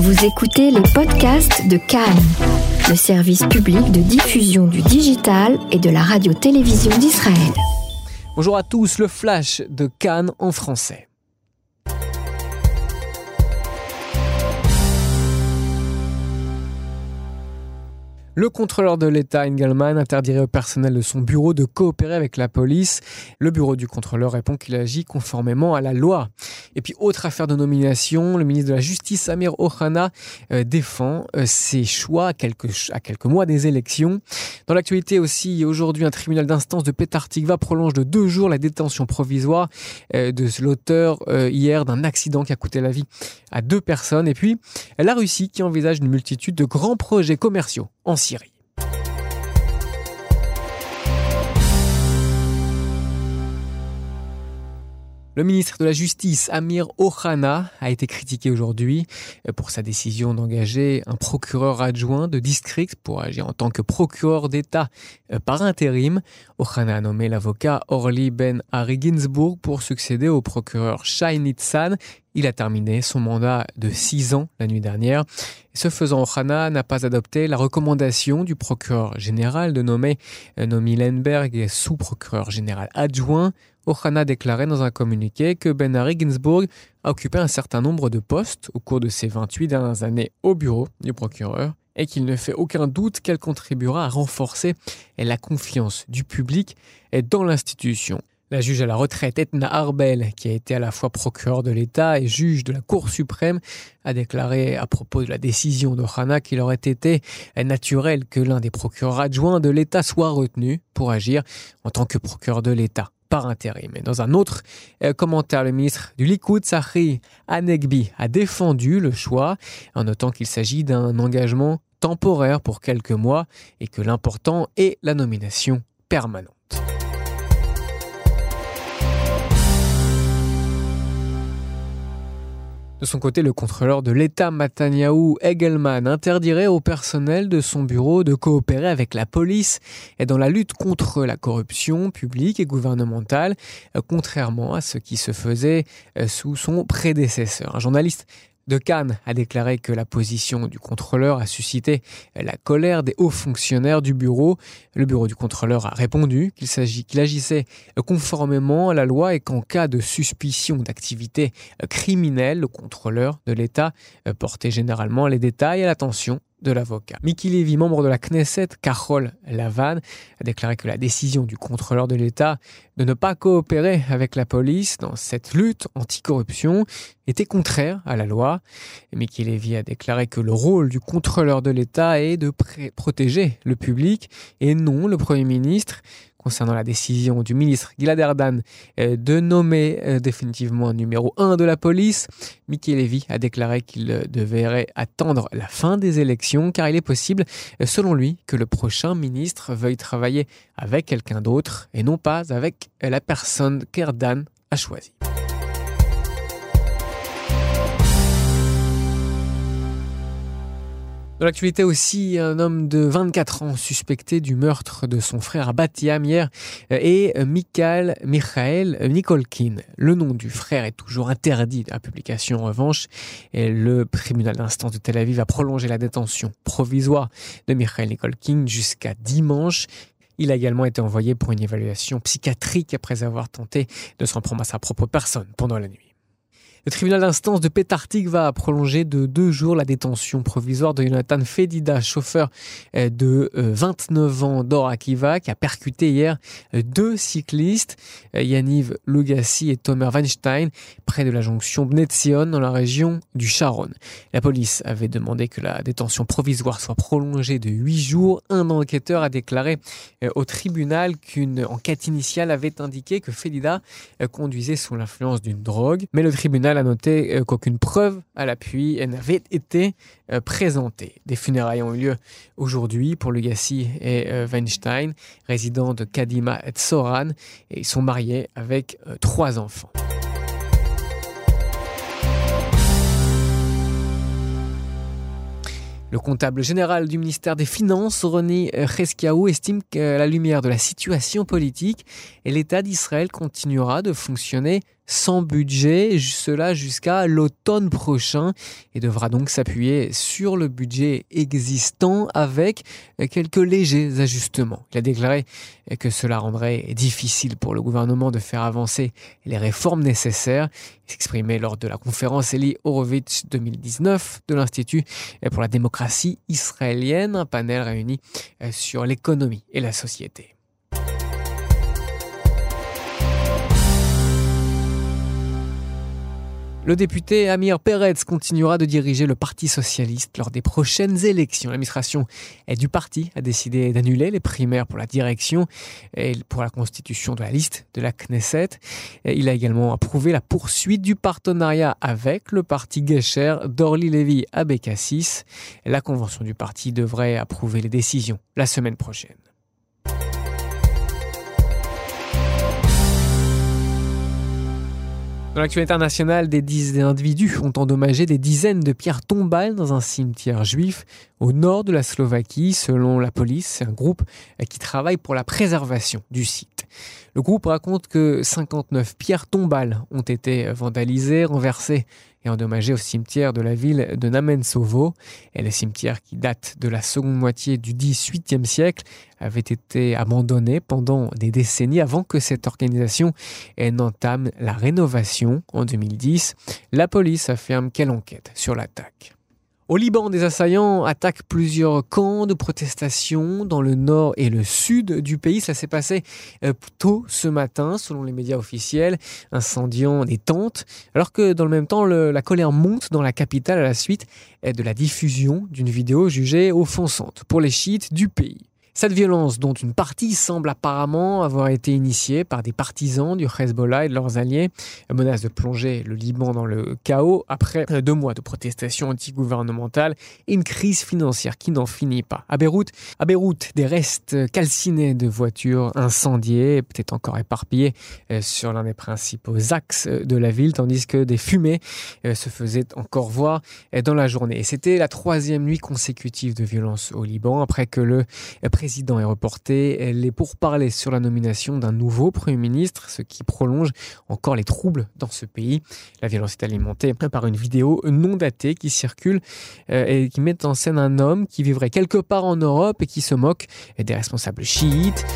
Vous écoutez les podcasts de Cannes, le service public de diffusion du digital et de la radio-télévision d'Israël. Bonjour à tous, le flash de Cannes en français. Le contrôleur de l'État, Engelmann, interdirait au personnel de son bureau de coopérer avec la police. Le bureau du contrôleur répond qu'il agit conformément à la loi. Et puis, autre affaire de nomination, le ministre de la Justice, Amir Ohana, euh, défend euh, ses choix à quelques, mois des élections. Dans l'actualité aussi, aujourd'hui, un tribunal d'instance de Petartikva prolonge de deux jours la détention provisoire euh, de l'auteur hier d'un accident qui a coûté la vie à deux personnes. Et puis, la Russie qui envisage une multitude de grands projets commerciaux en Le ministre de la Justice, Amir Ohana, a été critiqué aujourd'hui pour sa décision d'engager un procureur adjoint de district pour agir en tant que procureur d'État euh, par intérim. Ohana a nommé l'avocat Orly Ben Harry Ginsburg pour succéder au procureur Shai Nitzan. Il a terminé son mandat de six ans la nuit dernière. Ce faisant, Ohana n'a pas adopté la recommandation du procureur général de nommer euh, Nomi Lenberg sous-procureur général adjoint. Ohana déclarait dans un communiqué que Ben Harry Ginsburg a occupé un certain nombre de postes au cours de ses 28 dernières années au bureau du procureur et qu'il ne fait aucun doute qu'elle contribuera à renforcer la confiance du public dans l'institution. La juge à la retraite Etna Arbel, qui a été à la fois procureur de l'État et juge de la Cour suprême, a déclaré à propos de la décision d'Ohana qu'il aurait été naturel que l'un des procureurs adjoints de l'État soit retenu pour agir en tant que procureur de l'État par intérim. Mais dans un autre euh, commentaire, le ministre du Likoud, Sahri Anegbi, a défendu le choix en notant qu'il s'agit d'un engagement temporaire pour quelques mois et que l'important est la nomination permanente. De son côté, le contrôleur de l'État Mataniaou Egelman interdirait au personnel de son bureau de coopérer avec la police et dans la lutte contre la corruption publique et gouvernementale, euh, contrairement à ce qui se faisait euh, sous son prédécesseur. Un journaliste de Cannes a déclaré que la position du contrôleur a suscité la colère des hauts fonctionnaires du bureau. Le bureau du contrôleur a répondu qu'il agissait conformément à la loi et qu'en cas de suspicion d'activité criminelle, le contrôleur de l'État portait généralement les détails à l'attention de l'avocat. Miki Levy, membre de la Knesset, Carole Lavan, a déclaré que la décision du contrôleur de l'État de ne pas coopérer avec la police dans cette lutte anticorruption était contraire à la loi. Miki Levy a déclaré que le rôle du contrôleur de l'État est de protéger le public et non le Premier ministre concernant la décision du ministre Gilad Erdan euh, de nommer euh, définitivement numéro 1 de la police, Mickey Levy a déclaré qu'il euh, devrait attendre la fin des élections car il est possible, selon lui, que le prochain ministre veuille travailler avec quelqu'un d'autre et non pas avec la personne qu'Erdan a choisie. Dans l'actualité aussi, un homme de 24 ans suspecté du meurtre de son frère à Batiam hier est Mikhail Michael Nikolkin. Le nom du frère est toujours interdit la publication en revanche et le tribunal d'instance de Tel Aviv a prolongé la détention provisoire de Mikhail Nikolkin jusqu'à dimanche. Il a également été envoyé pour une évaluation psychiatrique après avoir tenté de s'en prendre à sa propre personne pendant la nuit. Le tribunal d'instance de Pétartic va prolonger de deux jours la détention provisoire de Jonathan Fedida, chauffeur euh, de 29 euh, ans d'Or Akiva, qui a percuté hier euh, deux cyclistes, Yaniv Lugassi et Tomer Weinstein, près de la jonction Bnetzion dans la région du Sharon. La police avait demandé que la détention provisoire soit prolongée de huit jours. Un enquêteur a déclaré au tribunal qu'une enquête initiale avait indiqué que Fedida conduisait sous l'influence d'une drogue, mais le tribunal a noté euh, qu'aucune preuve à l'appui n'avait été euh, présentée. Des funérailles ont eu lieu aujourd'hui pour Lugassi et euh, Weinstein, résidents de Kadima et Soran, et ils sont mariés avec trois enfants. Le comptable général du ministère des Finances, René Cheskiaou, estime qu'à la lumière de la situation politique, l'État d'Israël continuera de fonctionner sans budget, cela jusqu'à l'automne prochain, et devra donc s'appuyer sur le budget existant avec quelques légers ajustements. Il a déclaré que cela rendrait difficile pour le gouvernement de faire avancer les réformes nécessaires. Il s'exprimait lors de la conférence Eli Horowitz 2019 de l'Institut pour la démocratie israélienne, un panel réuni sur l'économie et la société. Le député Amir Peretz continuera de diriger le Parti socialiste lors des prochaines élections. L'administration du parti a décidé d'annuler les primaires pour la direction et pour la constitution de la liste de la Knesset. Il a également approuvé la poursuite du partenariat avec le parti Gesher d'Orly Levy à. La convention du parti devrait approuver les décisions la semaine prochaine. Dans l'actualité internationale, des individus ont endommagé des dizaines de pierres tombales dans un cimetière juif au nord de la Slovaquie. Selon la police, c'est un groupe qui travaille pour la préservation du site. Le groupe raconte que 59 pierres tombales ont été vandalisées, renversées et endommagé au cimetière de la ville de Namensovo. Et le cimetière qui date de la seconde moitié du XVIIIe siècle avait été abandonné pendant des décennies avant que cette organisation n'entame la rénovation en 2010. La police affirme qu'elle enquête sur l'attaque. Au Liban, des assaillants attaquent plusieurs camps de protestation dans le nord et le sud du pays. Ça s'est passé euh, tôt ce matin, selon les médias officiels, incendiant des tentes, alors que dans le même temps, la colère monte dans la capitale à la suite de la diffusion d'une vidéo jugée offensante pour les chiites du pays. Cette violence, dont une partie semble apparemment avoir été initiée par des partisans du Hezbollah et de leurs alliés, menace de plonger le Liban dans le chaos après deux mois de protestations antigouvernementales et une crise financière qui n'en finit pas. À Beyrouth, à Beyrouth, des restes calcinés de voitures incendiées, peut-être encore éparpillés euh, sur l'un des principaux axes de la ville, tandis que des fumées euh, se faisaient encore voir euh, dans la journée. C'était la troisième nuit consécutive de violence au Liban après que le président président est reporté les pourparlers sur la nomination d'un nouveau Premier ministre, ce qui prolonge encore les troubles dans ce pays. La violence est alimentée par une vidéo non datée qui circule euh, et qui met en scène un homme qui vivrait quelque part en Europe et qui se moque des responsables chiites.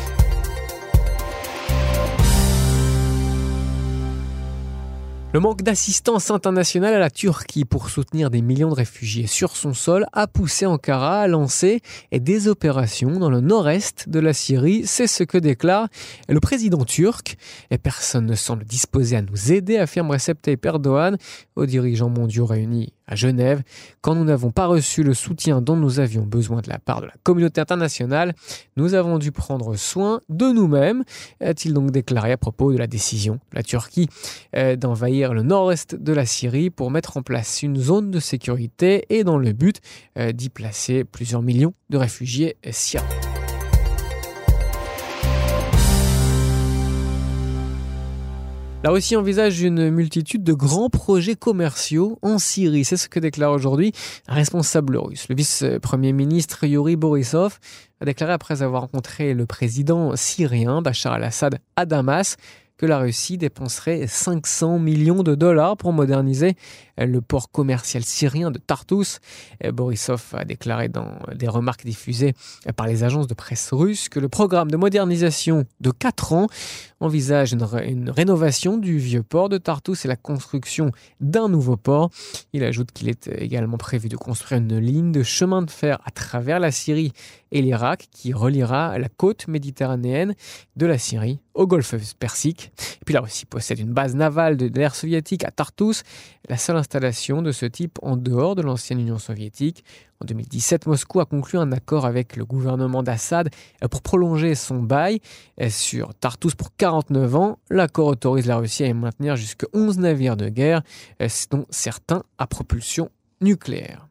Le manque d'assistance internationale à la Turquie pour soutenir des millions de réfugiés sur son sol a poussé Ankara à lancer des opérations dans le nord-est de la Syrie. C'est ce que déclare le président turc. Et personne ne semble disposé à nous aider, affirme Recep Tayyip Erdogan aux dirigeants mondiaux réunis à Genève, quand nous n'avons pas reçu le soutien dont nous avions besoin de la part de la communauté internationale, nous avons dû prendre soin de nous-mêmes, a-t-il donc déclaré à propos de la décision de la Turquie euh, d'envahir le nord-est de la Syrie pour mettre en place une zone de sécurité et dans le but euh, d'y placer plusieurs millions de réfugiés syriens. La Russie envisage une multitude de grands projets commerciaux en Syrie. C'est ce que déclare aujourd'hui un responsable russe. Le vice-premier ministre Yuri Borisov a déclaré après avoir rencontré le président syrien Bachar al-Assad à Damas que la Russie dépenserait 500 millions de dollars pour moderniser le port commercial syrien de Tartus. Borisov a déclaré dans des remarques diffusées par les agences de presse russes que le programme de modernisation de 4 ans envisage une, rénovation du vieux port de Tartus et la construction d'un nouveau port. Il ajoute qu'il est également prévu de construire une ligne de chemin de fer à travers la Syrie et l'Irak qui reliera la côte méditerranéenne de la Syrie au golfe Persique. Et puis la Russie possède une base navale de l'air soviétique à Tartus, la seule installation de ce type en dehors de l'ancienne Union soviétique. En 2017, Moscou a conclu un accord avec le gouvernement d'Assad pour prolonger son bail sur Tartus pour 49 ans. L'accord autorise la Russie à maintenir jusqu'à 11 navires de guerre, dont certains à propulsion nucléaire.